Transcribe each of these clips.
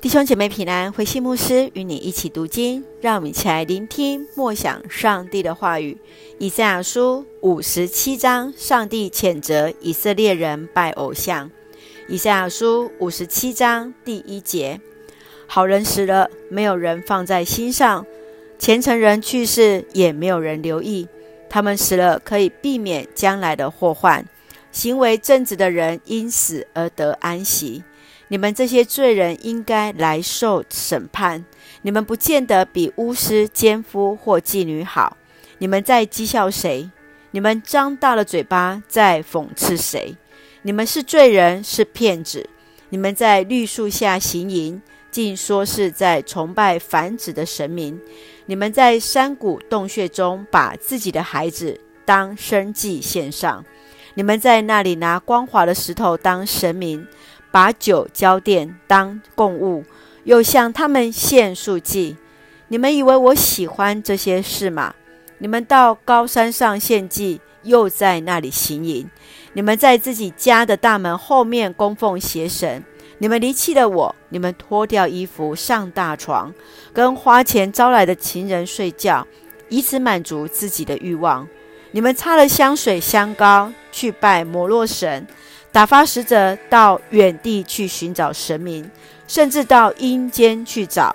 弟兄姐妹平安，慧馨牧师与你一起读经，让我们一起来聆听默想上帝的话语。以赛亚书五十七章，上帝谴责以色列人拜偶像。以赛亚书五十七章第一节：好人死了，没有人放在心上；虔诚人去世，也没有人留意。他们死了，可以避免将来的祸患；行为正直的人因死而得安息。你们这些罪人应该来受审判。你们不见得比巫师、奸夫或妓女好。你们在讥笑谁？你们张大了嘴巴在讽刺谁？你们是罪人，是骗子。你们在绿树下行淫，竟说是在崇拜繁殖的神明。你们在山谷洞穴中把自己的孩子当生祭献上。你们在那里拿光滑的石头当神明。把酒浇奠当供物，又向他们献素祭。你们以为我喜欢这些事吗？你们到高山上献祭，又在那里行淫。你们在自己家的大门后面供奉邪神。你们离弃了我，你们脱掉衣服上大床，跟花钱招来的情人睡觉，以此满足自己的欲望。你们擦了香水香膏，去拜摩洛神。打发使者到远地去寻找神明，甚至到阴间去找。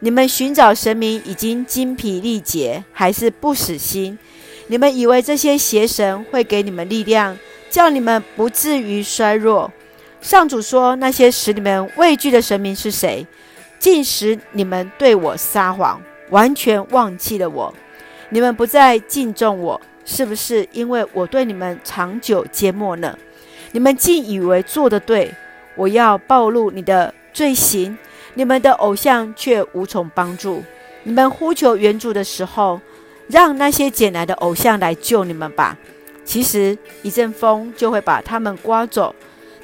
你们寻找神明已经精疲力竭，还是不死心？你们以为这些邪神会给你们力量，叫你们不至于衰弱？上主说：那些使你们畏惧的神明是谁？竟使你们对我撒谎，完全忘记了我。你们不再敬重我，是不是因为我对你们长久缄默呢？你们竟以为做得对，我要暴露你的罪行，你们的偶像却无从帮助。你们呼求援助的时候，让那些捡来的偶像来救你们吧。其实一阵风就会把他们刮走。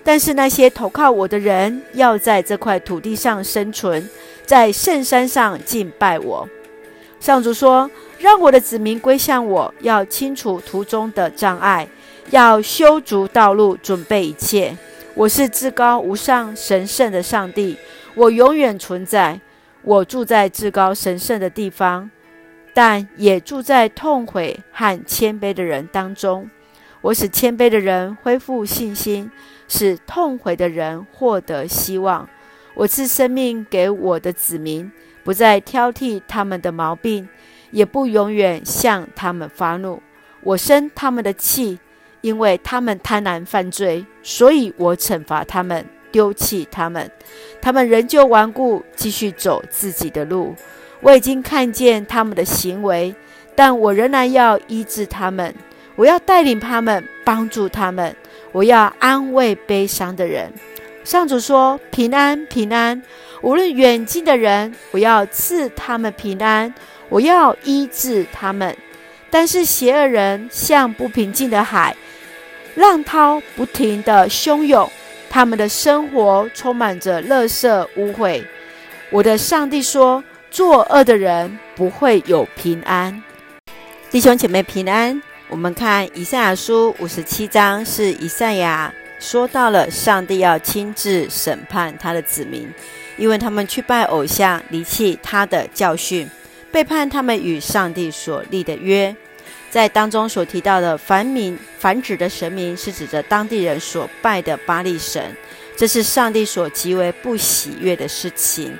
但是那些投靠我的人，要在这块土地上生存，在圣山上敬拜我。上主说：“让我的子民归向我，要清除途中的障碍。”要修筑道路，准备一切。我是至高无上、神圣的上帝，我永远存在。我住在至高神圣的地方，但也住在痛悔和谦卑的人当中。我使谦卑的人恢复信心，使痛悔的人获得希望。我赐生命给我的子民，不再挑剔他们的毛病，也不永远向他们发怒。我生他们的气。因为他们贪婪犯罪，所以我惩罚他们，丢弃他们。他们仍旧顽固，继续走自己的路。我已经看见他们的行为，但我仍然要医治他们。我要带领他们，帮助他们。我要安慰悲伤的人。上主说：“平安，平安！无论远近的人，我要赐他们平安。我要医治他们。但是邪恶人像不平静的海。”浪涛不停地汹涌，他们的生活充满着垃圾污秽。我的上帝说：“作恶的人不会有平安。”弟兄姐妹平安。我们看以赛亚书五十七章，是以赛亚说到了上帝要亲自审判他的子民，因为他们去拜偶像，离弃他的教训，背叛他们与上帝所立的约。在当中所提到的繁民繁殖的神明，是指着当地人所拜的巴力神，这是上帝所极为不喜悦的事情。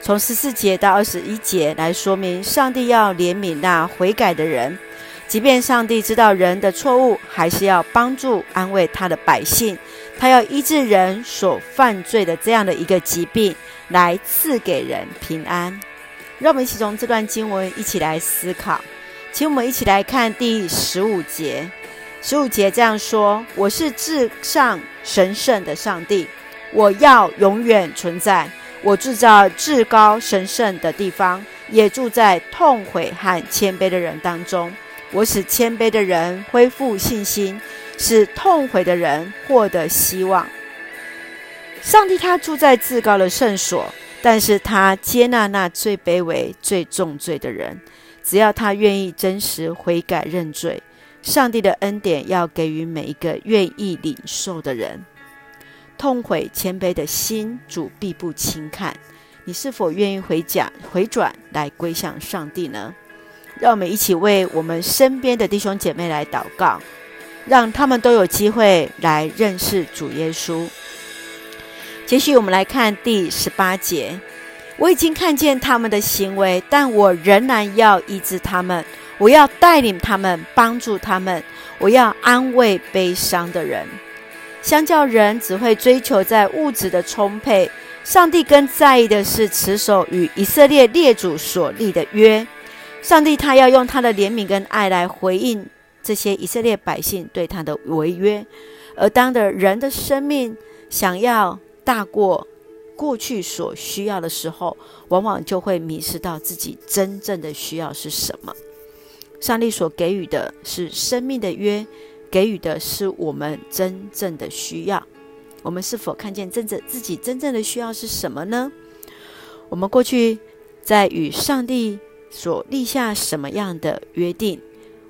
从十四节到二十一节来说明，上帝要怜悯那悔改的人，即便上帝知道人的错误，还是要帮助安慰他的百姓，他要医治人所犯罪的这样的一个疾病，来赐给人平安。让我们一起从这段经文一起来思考。请我们一起来看第十五节。十五节这样说：“我是至上神圣的上帝，我要永远存在。我住在至高神圣的地方，也住在痛悔和谦卑的人当中。我使谦卑的人恢复信心，使痛悔的人获得希望。上帝他住在至高的圣所，但是他接纳那最卑微、最重罪的人。”只要他愿意真实悔改认罪，上帝的恩典要给予每一个愿意领受的人。痛悔谦卑的心，主必不轻看。你是否愿意回转回转来归向上帝呢？让我们一起为我们身边的弟兄姐妹来祷告，让他们都有机会来认识主耶稣。继续，我们来看第十八节。我已经看见他们的行为，但我仍然要医治他们。我要带领他们，帮助他们。我要安慰悲伤的人。相较人只会追求在物质的充沛，上帝更在意的是持守与以色列列祖所立的约。上帝他要用他的怜悯跟爱来回应这些以色列百姓对他的违约。而当的人的生命想要大过过去所需要的时候，往往就会迷失到自己真正的需要是什么。上帝所给予的是生命的约，给予的是我们真正的需要。我们是否看见真正自己真正的需要是什么呢？我们过去在与上帝所立下什么样的约定？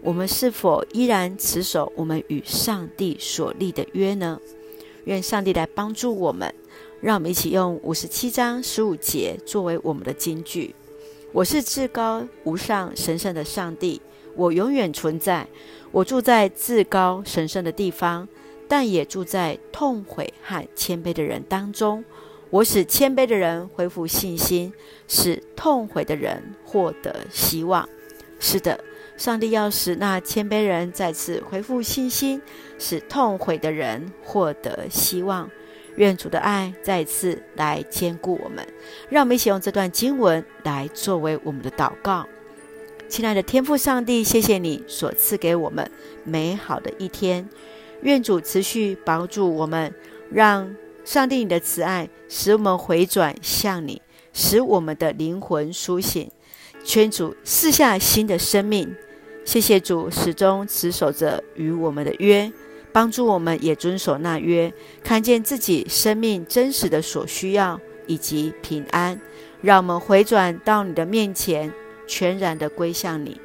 我们是否依然持守我们与上帝所立的约呢？愿上帝来帮助我们。让我们一起用五十七章十五节作为我们的金句。我是至高无上神圣的上帝，我永远存在。我住在至高神圣的地方，但也住在痛悔和谦卑的人当中。我使谦卑的人恢复信心，使痛悔的人获得希望。是的，上帝要使那谦卑人再次恢复信心，使痛悔的人获得希望。愿主的爱再次来坚固我们，让我们一起用这段经文来作为我们的祷告。亲爱的天父上帝，谢谢你所赐给我们美好的一天。愿主持续帮助我们，让上帝你的慈爱使我们回转向你，使我们的灵魂苏醒。劝主赐下新的生命。谢谢主始终持守着与我们的约。帮助我们也遵守那约，看见自己生命真实的所需要以及平安，让我们回转到你的面前，全然的归向你。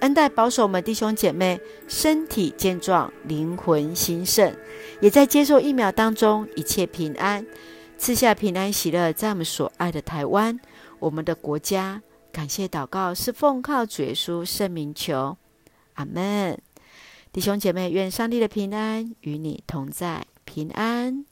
恩待保守我们弟兄姐妹身体健壮，灵魂兴盛，也在接受疫苗当中一切平安，赐下平安喜乐，在我们所爱的台湾，我们的国家。感谢祷告是奉靠主耶稣圣名求，阿门。弟兄姐妹，愿上帝的平安与你同在，平安。